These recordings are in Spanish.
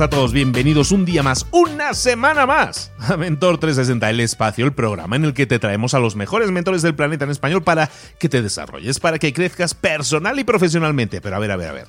A todos, bienvenidos un día más, una semana más a Mentor 360, el espacio, el programa en el que te traemos a los mejores mentores del planeta en español para que te desarrolles, para que crezcas personal y profesionalmente. Pero a ver, a ver, a ver.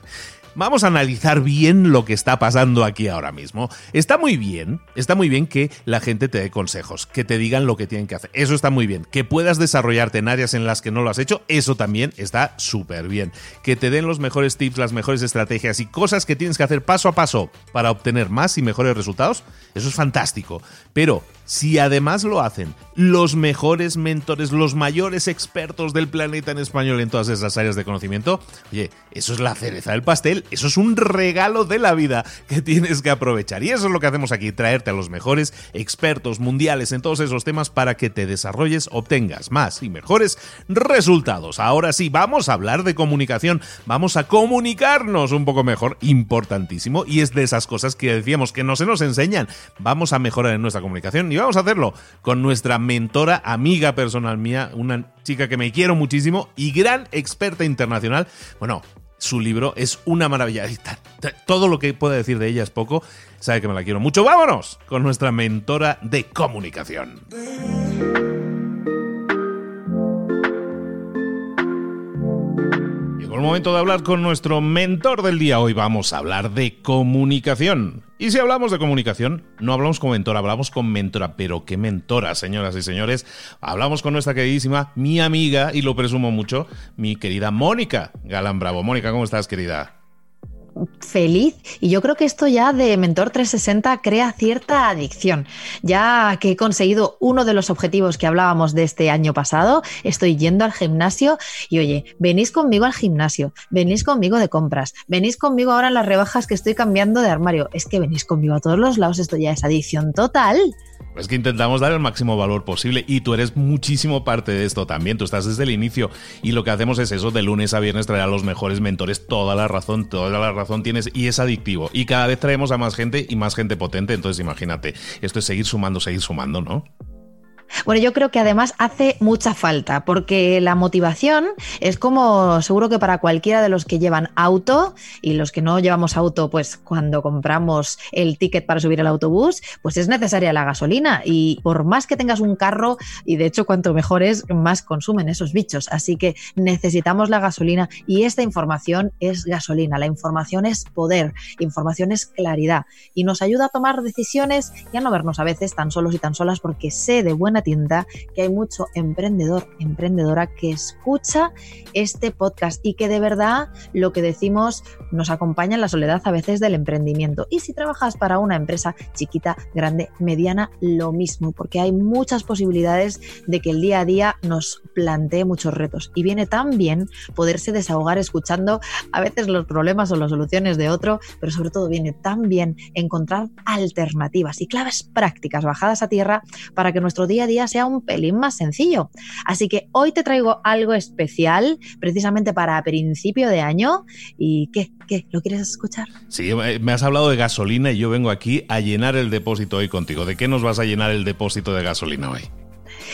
Vamos a analizar bien lo que está pasando aquí ahora mismo. Está muy bien, está muy bien que la gente te dé consejos, que te digan lo que tienen que hacer. Eso está muy bien. Que puedas desarrollarte en áreas en las que no lo has hecho, eso también está súper bien. Que te den los mejores tips, las mejores estrategias y cosas que tienes que hacer paso a paso para obtener más y mejores resultados, eso es fantástico. Pero si además lo hacen los mejores mentores, los mayores expertos del planeta en español en todas esas áreas de conocimiento, oye, eso es la cereza del pastel, eso es un regalo de la vida que tienes que aprovechar. Y eso es lo que hacemos aquí, traerte a los mejores expertos mundiales en todos esos temas para que te desarrolles, obtengas más y mejores resultados. Ahora sí, vamos a hablar de comunicación, vamos a comunicarnos un poco mejor, importantísimo, y es de esas cosas que decíamos que no se nos enseñan. Vamos a mejorar en nuestra comunicación y vamos a hacerlo con nuestra mentora, amiga personal mía, una chica que me quiero muchísimo y gran experta internacional. Bueno, su libro es una maravilla. Todo lo que pueda decir de ella es poco. Sabe que me la quiero mucho. Vámonos con nuestra mentora de comunicación. Llegó el momento de hablar con nuestro mentor del día. Hoy vamos a hablar de comunicación. Y si hablamos de comunicación, no hablamos con mentora, hablamos con mentora. Pero qué mentora, señoras y señores. Hablamos con nuestra queridísima, mi amiga, y lo presumo mucho, mi querida Mónica Galán Bravo. Mónica, ¿cómo estás, querida? Feliz y yo creo que esto ya de Mentor 360 crea cierta adicción. Ya que he conseguido uno de los objetivos que hablábamos de este año pasado, estoy yendo al gimnasio y oye, venís conmigo al gimnasio, venís conmigo de compras, venís conmigo ahora en las rebajas que estoy cambiando de armario, es que venís conmigo a todos los lados, esto ya es adicción total. Es que intentamos dar el máximo valor posible y tú eres muchísimo parte de esto también, tú estás desde el inicio y lo que hacemos es eso, de lunes a viernes traer a los mejores mentores, toda la razón, toda la razón tienes y es adictivo y cada vez traemos a más gente y más gente potente, entonces imagínate, esto es seguir sumando, seguir sumando, ¿no? Bueno, yo creo que además hace mucha falta, porque la motivación es como seguro que para cualquiera de los que llevan auto y los que no llevamos auto, pues cuando compramos el ticket para subir al autobús, pues es necesaria la gasolina. Y por más que tengas un carro, y de hecho cuanto mejor es, más consumen esos bichos. Así que necesitamos la gasolina y esta información es gasolina. La información es poder, información es claridad y nos ayuda a tomar decisiones y a no vernos a veces tan solos y tan solas porque sé de buena tienda que hay mucho emprendedor, emprendedora que escucha este podcast y que de verdad lo que decimos nos acompaña en la soledad a veces del emprendimiento. Y si trabajas para una empresa chiquita, grande, mediana, lo mismo, porque hay muchas posibilidades de que el día a día nos plantee muchos retos. Y viene tan bien poderse desahogar escuchando a veces los problemas o las soluciones de otro, pero sobre todo viene tan bien encontrar alternativas y claves prácticas bajadas a tierra para que nuestro día a día sea un pelín más sencillo. Así que hoy te traigo algo especial precisamente para principio de año. ¿Y qué? ¿Qué? ¿Lo quieres escuchar? Sí, me has hablado de gasolina y yo vengo aquí a llenar el depósito hoy contigo. ¿De qué nos vas a llenar el depósito de gasolina hoy?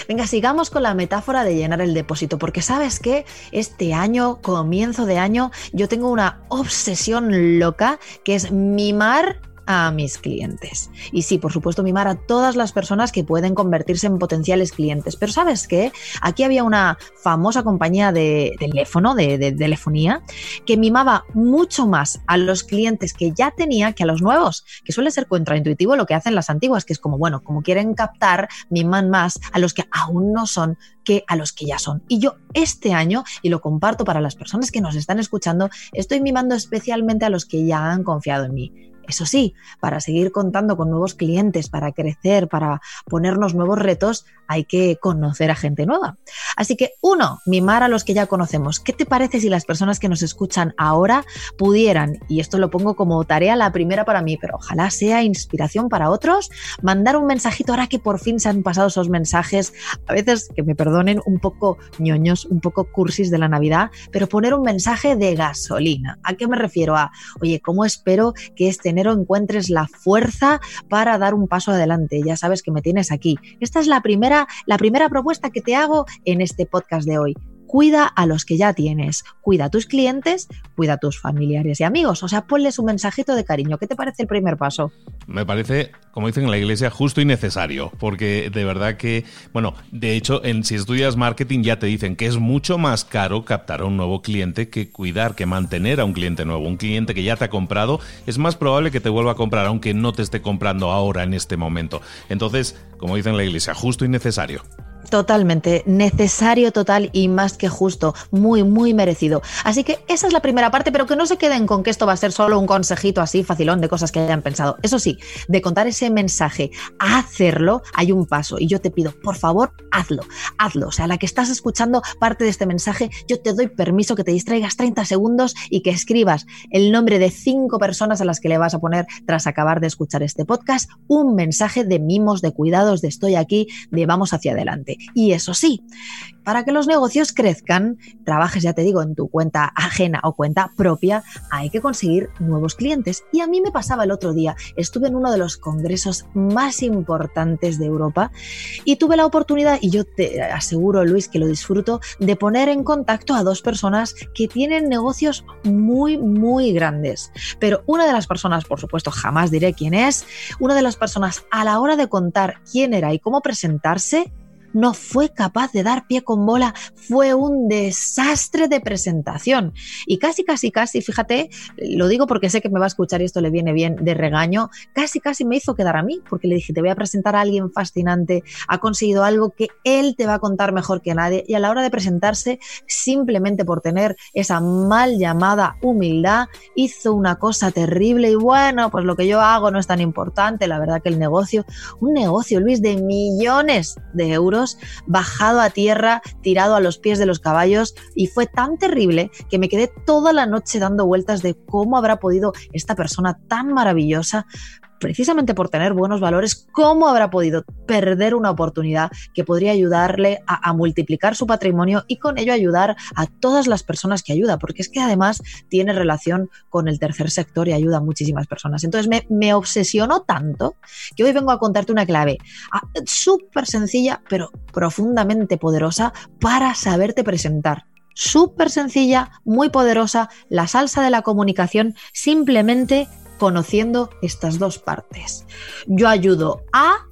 Venga, sigamos con la metáfora de llenar el depósito, porque sabes que este año, comienzo de año, yo tengo una obsesión loca que es mimar a mis clientes. Y sí, por supuesto, mimar a todas las personas que pueden convertirse en potenciales clientes. Pero sabes qué? Aquí había una famosa compañía de teléfono, de, telefonía, que mimaba mucho más a los clientes que ya tenía que a los nuevos, que suele ser contraintuitivo lo que hacen las antiguas, que es como, bueno, como quieren captar, miman más a los que aún no son que a los que ya son. Y yo este año, y lo comparto para las personas que nos están escuchando, estoy mimando especialmente a los que ya han confiado en mí eso sí, para seguir contando con nuevos clientes, para crecer, para ponernos nuevos retos, hay que conocer a gente nueva. Así que, uno, mimar a los que ya conocemos. ¿Qué te parece si las personas que nos escuchan ahora pudieran, y esto lo pongo como tarea la primera para mí, pero ojalá sea inspiración para otros, mandar un mensajito ahora que por fin se han pasado esos mensajes, a veces que me perdonen, un poco ñoños, un poco cursis de la Navidad, pero poner un mensaje de gasolina. ¿A qué me refiero? A, oye, ¿cómo espero que este enero encuentres la fuerza para dar un paso adelante? Ya sabes que me tienes aquí. Esta es la primera la primera propuesta que te hago en este podcast de hoy cuida a los que ya tienes, cuida a tus clientes, cuida a tus familiares y amigos. O sea, ponles un mensajito de cariño. ¿Qué te parece el primer paso? Me parece, como dicen en la iglesia, justo y necesario, porque de verdad que, bueno, de hecho, en, si estudias marketing ya te dicen que es mucho más caro captar a un nuevo cliente que cuidar, que mantener a un cliente nuevo. Un cliente que ya te ha comprado es más probable que te vuelva a comprar, aunque no te esté comprando ahora en este momento. Entonces, como dicen en la iglesia, justo y necesario. Totalmente, necesario total y más que justo, muy, muy merecido. Así que esa es la primera parte, pero que no se queden con que esto va a ser solo un consejito así facilón de cosas que hayan pensado. Eso sí, de contar ese mensaje a hacerlo, hay un paso y yo te pido, por favor, hazlo, hazlo. O sea, la que estás escuchando parte de este mensaje, yo te doy permiso que te distraigas 30 segundos y que escribas el nombre de cinco personas a las que le vas a poner tras acabar de escuchar este podcast, un mensaje de mimos, de cuidados, de estoy aquí, de vamos hacia adelante. Y eso sí, para que los negocios crezcan, trabajes, ya te digo, en tu cuenta ajena o cuenta propia, hay que conseguir nuevos clientes. Y a mí me pasaba el otro día, estuve en uno de los congresos más importantes de Europa y tuve la oportunidad, y yo te aseguro, Luis, que lo disfruto, de poner en contacto a dos personas que tienen negocios muy, muy grandes. Pero una de las personas, por supuesto, jamás diré quién es, una de las personas a la hora de contar quién era y cómo presentarse, no fue capaz de dar pie con bola, fue un desastre de presentación. Y casi, casi, casi, fíjate, lo digo porque sé que me va a escuchar y esto le viene bien de regaño, casi, casi me hizo quedar a mí, porque le dije, te voy a presentar a alguien fascinante, ha conseguido algo que él te va a contar mejor que nadie, y a la hora de presentarse, simplemente por tener esa mal llamada humildad, hizo una cosa terrible y bueno, pues lo que yo hago no es tan importante, la verdad que el negocio, un negocio, Luis, de millones de euros, bajado a tierra, tirado a los pies de los caballos y fue tan terrible que me quedé toda la noche dando vueltas de cómo habrá podido esta persona tan maravillosa precisamente por tener buenos valores, ¿cómo habrá podido perder una oportunidad que podría ayudarle a, multiplicar su patrimonio y con ello ayudar a todas las personas que ayuda? Porque es que además tiene relación con el tercer sector y ayuda a muchísimas personas. Entonces me, me obsesionó tanto que hoy vengo a contarte una clave ah, súper sencilla, pero profundamente poderosa para saberte presentar súper sencilla, muy poderosa, la salsa de la comunicación, simplemente conociendo estas dos partes. Yo ayudo a,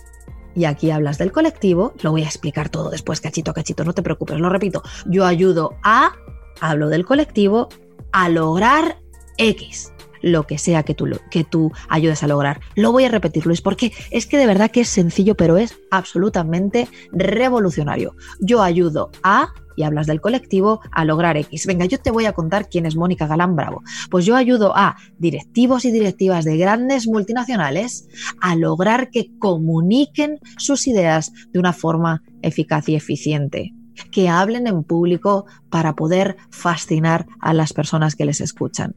y aquí hablas del colectivo, lo voy a explicar todo después, cachito, cachito, no te preocupes, lo repito, yo ayudo a, hablo del colectivo, a lograr X lo que sea que tú, que tú ayudes a lograr. Lo voy a repetir, Luis, porque es que de verdad que es sencillo, pero es absolutamente revolucionario. Yo ayudo a y hablas del colectivo a lograr X. Venga, yo te voy a contar quién es Mónica Galán Bravo. Pues yo ayudo a directivos y directivas de grandes multinacionales a lograr que comuniquen sus ideas de una forma eficaz y eficiente que hablen en público para poder fascinar a las personas que les escuchan.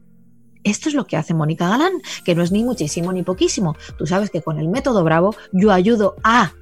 Esto es lo que hace Mónica Galán, que no es ni muchísimo ni poquísimo. Tú sabes que con el método Bravo yo ayudo a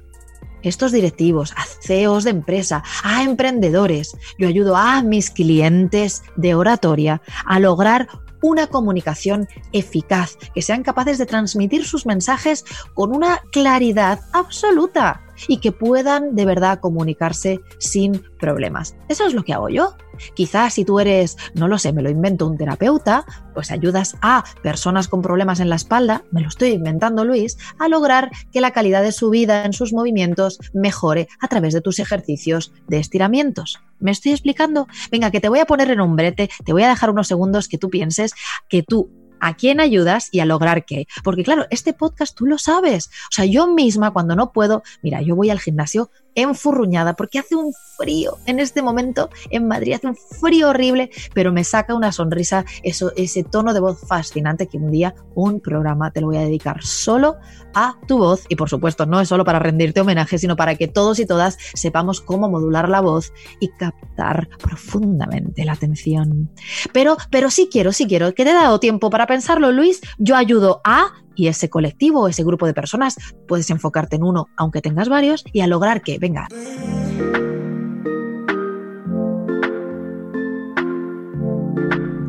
estos directivos, a CEOs de empresa, a emprendedores. Yo ayudo a mis clientes de oratoria a lograr una comunicación eficaz, que sean capaces de transmitir sus mensajes con una claridad absoluta y que puedan de verdad comunicarse sin problemas. Eso es lo que hago yo. Quizás si tú eres, no lo sé, me lo invento, un terapeuta, pues ayudas a personas con problemas en la espalda, me lo estoy inventando Luis, a lograr que la calidad de su vida en sus movimientos mejore a través de tus ejercicios de estiramientos. ¿Me estoy explicando? Venga, que te voy a poner en un brete, te voy a dejar unos segundos que tú pienses que tú a quién ayudas y a lograr qué. Porque claro, este podcast tú lo sabes. O sea, yo misma cuando no puedo, mira, yo voy al gimnasio enfurruñada porque hace un frío en este momento en Madrid, hace un frío horrible, pero me saca una sonrisa, eso, ese tono de voz fascinante que un día un programa te lo voy a dedicar solo a tu voz y por supuesto no es solo para rendirte homenaje, sino para que todos y todas sepamos cómo modular la voz y captar profundamente la atención. Pero, pero sí quiero, sí quiero, que te he dado tiempo para pensarlo, Luis, yo ayudo a y ese colectivo, ese grupo de personas, puedes enfocarte en uno, aunque tengas varios, y a lograr que, venga.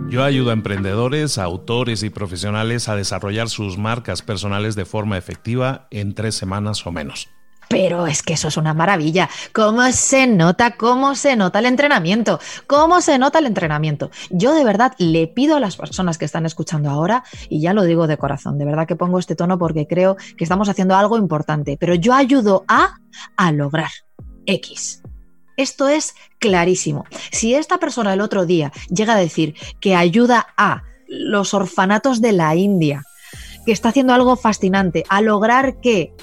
Yo ayudo a emprendedores, autores y profesionales a desarrollar sus marcas personales de forma efectiva en tres semanas o menos. Pero es que eso es una maravilla. ¿Cómo se nota? ¿Cómo se nota el entrenamiento? ¿Cómo se nota el entrenamiento? Yo de verdad le pido a las personas que están escuchando ahora, y ya lo digo de corazón, de verdad que pongo este tono porque creo que estamos haciendo algo importante, pero yo ayudo a, a lograr X. Esto es clarísimo. Si esta persona el otro día llega a decir que ayuda a los orfanatos de la India, que está haciendo algo fascinante, a lograr que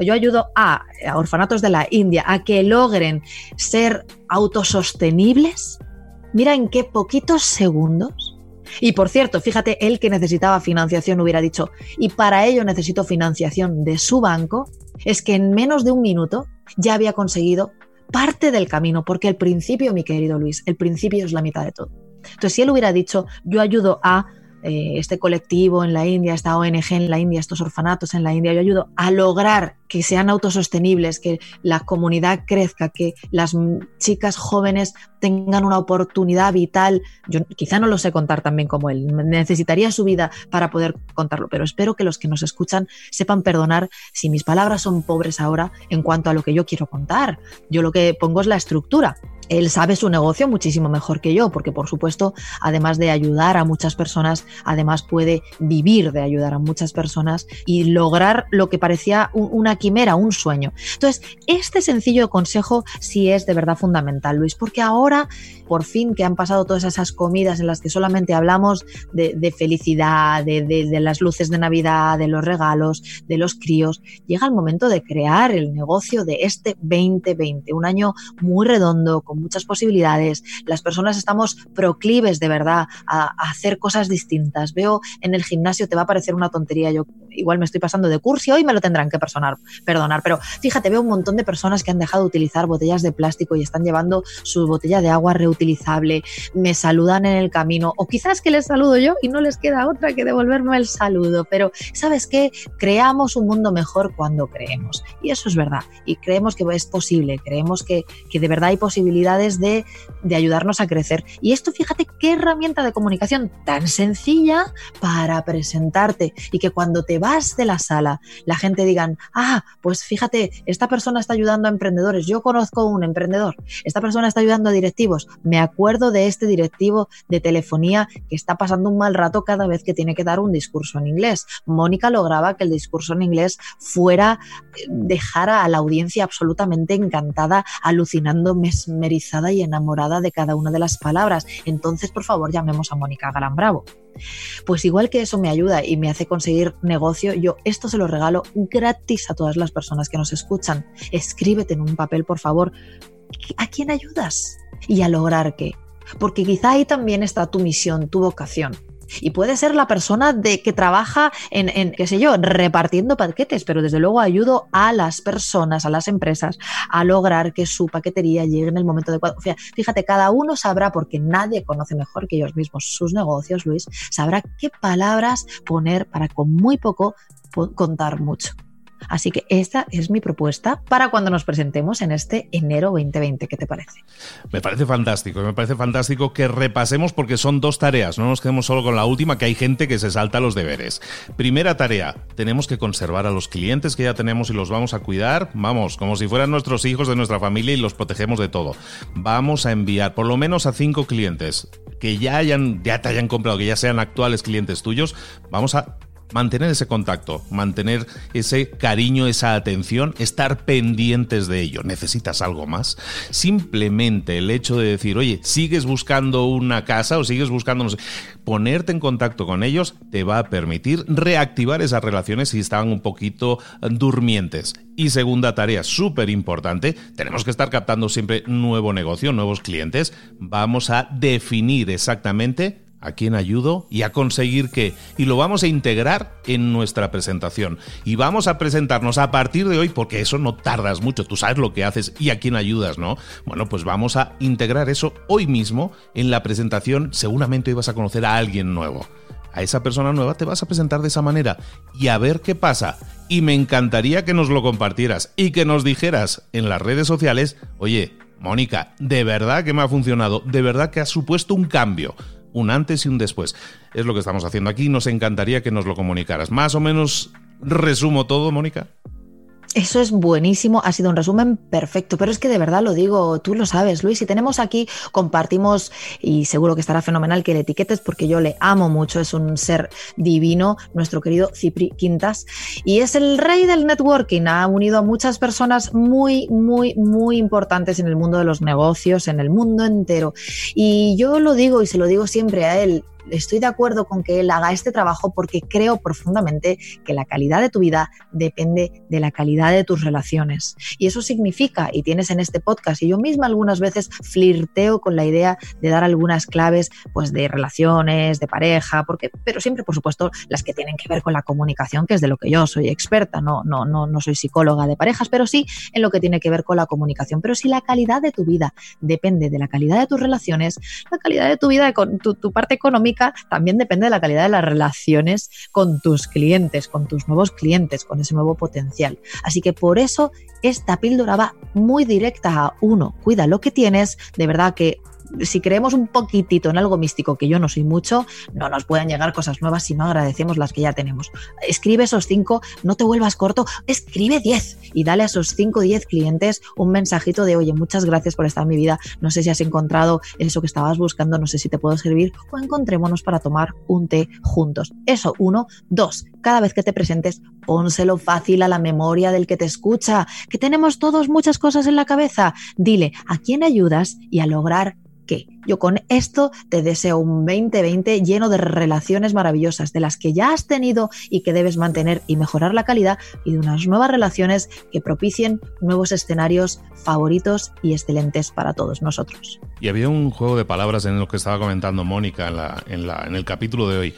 yo ayudo a, orfanatos de la India a que logren ser autosostenibles. Mira en qué poquitos segundos. Y por cierto, fíjate, él que necesitaba financiación hubiera dicho, y para ello necesito financiación de su banco, es que en menos de un minuto ya había conseguido parte del camino, porque el principio, mi querido Luis, el principio es la mitad de todo. Entonces, si él hubiera dicho, yo ayudo a eh, este colectivo en la India, esta ONG en la India, estos orfanatos en la India, yo ayudo a lograr que sean autosostenibles, que la comunidad crezca, que las chicas jóvenes tengan una oportunidad vital. Yo quizá no lo sé contar también como él, necesitaría su vida para poder contarlo, pero espero que los que nos escuchan sepan perdonar si mis palabras son pobres ahora en cuanto a lo que yo quiero contar. Yo lo que pongo es la estructura él sabe su negocio muchísimo mejor que yo, porque por supuesto, además de ayudar a muchas personas, además puede vivir de ayudar a muchas personas y lograr lo que parecía una quimera, un sueño. Entonces, este sencillo consejo sí es de verdad fundamental, Luis, porque ahora, por fin que han pasado todas esas comidas en las que solamente hablamos de, felicidad, de, las luces de Navidad, de los regalos, de los críos, llega el momento de crear el negocio de este 2020, un año muy redondo, con muchas posibilidades. Las personas estamos proclives de verdad a, hacer cosas distintas. Veo en el gimnasio, te va a parecer una tontería, yo igual me estoy pasando de curso y hoy me lo tendrán que personar, perdonar, pero fíjate, veo un montón de personas que han dejado de utilizar botellas de plástico y están llevando su botella de agua reutilizable, me saludan en el camino, o quizás que les saludo yo y no les queda otra que devolverme el saludo, pero ¿sabes qué? Creamos un mundo mejor cuando creemos, y eso es verdad, y creemos que es posible, creemos que, que de verdad hay posibilidades de, de ayudarnos a crecer. Y esto, fíjate qué herramienta de comunicación tan sencilla para presentarte. Y que cuando te vas de la sala la gente digan, ah, pues fíjate, esta persona está ayudando a emprendedores, yo conozco un emprendedor, esta persona está ayudando a directivos, me acuerdo de este directivo de telefonía que está pasando un mal rato cada vez que tiene que dar un discurso en inglés. Mónica lograba que el discurso en inglés fuera, eh, dejara a la audiencia absolutamente encantada, alucinando, mesmerizada y enamorada de cada una de las palabras. Entonces, por favor, llamemos a Mónica Gran Bravo. Pues igual que eso me ayuda y me hace conseguir negocio, yo esto se lo regalo gratis a todas las personas que nos escuchan. Escríbete en un papel, por favor, ¿a quién ayudas? Y a lograr qué. Porque quizá ahí también está tu misión, tu vocación. Y puede ser la persona de que trabaja en, en, qué sé yo, repartiendo paquetes, pero desde luego ayudo a las personas, a las empresas, a lograr que su paquetería llegue en el momento adecuado. Fíjate, cada uno sabrá, porque nadie conoce mejor que ellos mismos sus negocios, Luis, sabrá qué palabras poner para con muy poco contar mucho. Así que esta es mi propuesta para cuando nos presentemos en este enero 2020. ¿Qué te parece? Me parece fantástico, me parece fantástico que repasemos porque son dos tareas, no nos quedemos solo con la última, que hay gente que se salta los deberes. Primera tarea, tenemos que conservar a los clientes que ya tenemos y los vamos a cuidar, vamos, como si fueran nuestros hijos de nuestra familia y los protegemos de todo. Vamos a enviar por lo menos a cinco clientes que ya hayan, ya te hayan comprado, que ya sean actuales clientes tuyos, vamos a mantener ese contacto, mantener ese cariño, esa atención, estar pendientes de ello. ¿Necesitas algo más? Simplemente el hecho de decir, oye, sigues buscando una casa o sigues buscando, no sé, ponerte en contacto con ellos te va a permitir reactivar esas relaciones si estaban un poquito durmientes. Y segunda tarea súper importante, tenemos que estar captando siempre nuevo negocio, nuevos clientes. Vamos a definir exactamente a quién ayudo y a conseguir qué. Y lo vamos a integrar en nuestra presentación. Y vamos a presentarnos a partir de hoy, porque eso no tardas mucho, tú sabes lo que haces y a quién ayudas, ¿no? Bueno, pues vamos a integrar eso hoy mismo en la presentación. Seguramente hoy vas a conocer a alguien nuevo. A esa persona nueva te vas a presentar de esa manera y a ver qué pasa. Y me encantaría que nos lo compartieras y que nos dijeras en las redes sociales, oye, Mónica, de verdad que me ha funcionado, de verdad que ha supuesto un cambio un antes y un después. Es lo que estamos haciendo aquí. Nos encantaría que nos lo comunicaras. Más o menos resumo todo, Mónica. Eso es buenísimo, ha sido un resumen perfecto, pero es que de verdad lo digo, tú lo sabes, Luis, si tenemos aquí, compartimos y seguro que estará fenomenal que le etiquetes porque yo le amo mucho, es un ser divino, nuestro querido Cipri Quintas, y es el rey del networking, ha unido a muchas personas muy, muy, muy importantes en el mundo de los negocios, en el mundo entero. Y yo lo digo y se lo digo siempre a él, estoy de acuerdo con que él haga este trabajo porque creo profundamente que la calidad de tu vida depende de la calidad de tus relaciones. Y eso significa, y tienes en este podcast, y yo misma algunas veces flirteo con la idea de dar algunas claves pues de relaciones, de pareja, porque, pero siempre, por supuesto, las que tienen que ver con la comunicación, que es de lo que yo soy experta, no, no, no, no soy psicóloga de parejas, pero sí en lo que tiene que ver con la comunicación. Pero si la calidad de tu vida depende de la calidad de tus relaciones, la calidad de tu vida, tu, tu parte económica, también depende de la calidad de las relaciones con tus clientes, con tus nuevos clientes, con ese nuevo potencial. Así que por eso esta píldora va muy directa a uno, cuida lo que tienes, de verdad que si creemos un poquitito en algo místico, que yo no soy mucho, no nos pueden llegar cosas nuevas si no agradecemos las que ya tenemos. Escribe esos cinco, no te vuelvas corto, escribe diez y dale a esos cinco o diez clientes un mensajito de, oye, muchas gracias por estar en mi vida, no sé si has encontrado eso que estabas buscando, no sé si te puedo servir o encontrémonos para tomar un té juntos. Eso, uno. Dos, cada vez que te presentes, pónselo fácil a la memoria del que te escucha, que tenemos todos muchas cosas en la cabeza. Dile a quién ayudas y a lograr Yo con esto te deseo un 2020 lleno de relaciones maravillosas, de las que ya has tenido y que debes mantener y mejorar la calidad, y de unas nuevas relaciones que propicien nuevos escenarios favoritos y excelentes para todos nosotros. Y había un juego de palabras en lo que estaba comentando Mónica en, en el capítulo de hoy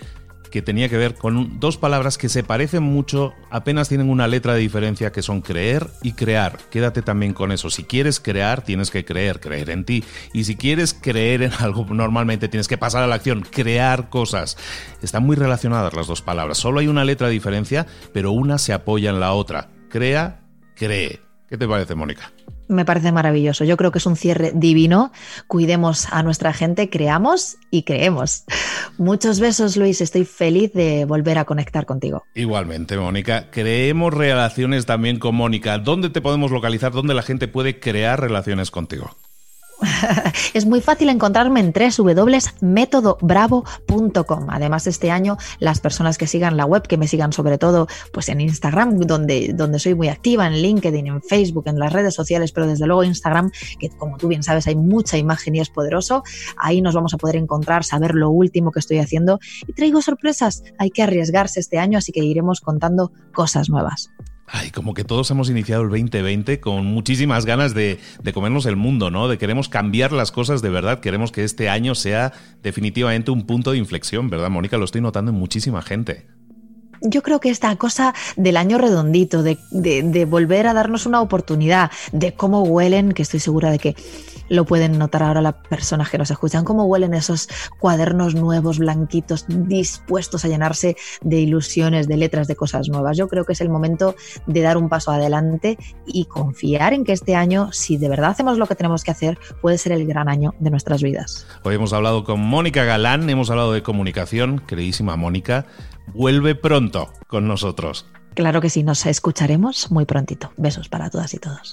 que tenía que ver con dos palabras que se parecen mucho, apenas tienen una letra de diferencia que son creer y crear. Quédate también con eso. Si quieres crear, tienes que creer, creer en ti. Y si quieres creer en algo, normalmente tienes que pasar a la acción, crear cosas. Están muy relacionadas las dos palabras. Solo hay una letra de diferencia, pero una se apoya en la otra. Crea, cree. ¿Qué te parece, Mónica? Me parece maravilloso. Yo creo que es un cierre divino. Cuidemos a nuestra gente, creamos y creemos. Muchos besos, Luis. Estoy feliz de volver a conectar contigo. Igualmente, Mónica. Creemos relaciones también con Mónica. ¿Dónde te podemos localizar? ¿Dónde la gente puede crear relaciones contigo? es muy fácil encontrarme en www.metodobravo.com. Además, este año las personas que sigan la web, que me sigan sobre todo pues en Instagram, donde, donde soy muy activa, en LinkedIn, en Facebook, en las redes sociales, pero desde luego Instagram, que como tú bien sabes hay mucha imagen y es poderoso, ahí nos vamos a poder encontrar, saber lo último que estoy haciendo y traigo sorpresas. Hay que arriesgarse este año, así que iremos contando cosas nuevas. Ay, como que todos hemos iniciado el 2020 con muchísimas ganas de, de, comernos el mundo, ¿no? De queremos cambiar las cosas de verdad, queremos que este año sea definitivamente un punto de inflexión, ¿verdad, Mónica? Lo estoy notando en muchísima gente yo creo que esta cosa del año redondito, de, de, de, volver a darnos una oportunidad, de cómo huelen, que estoy segura de que lo pueden notar ahora las personas que nos escuchan, cómo huelen esos cuadernos nuevos, blanquitos, dispuestos a llenarse de ilusiones, de letras, de cosas nuevas. Yo creo que es el momento de dar un paso adelante y confiar en que este año, si de verdad hacemos lo que tenemos que hacer, puede ser el gran año de nuestras vidas. Hoy hemos hablado con Mónica Galán, hemos hablado de comunicación, queridísima Mónica, vuelve pronto con nosotros. Claro que sí, nos escucharemos muy prontito. Besos para todas y todos.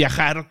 viajar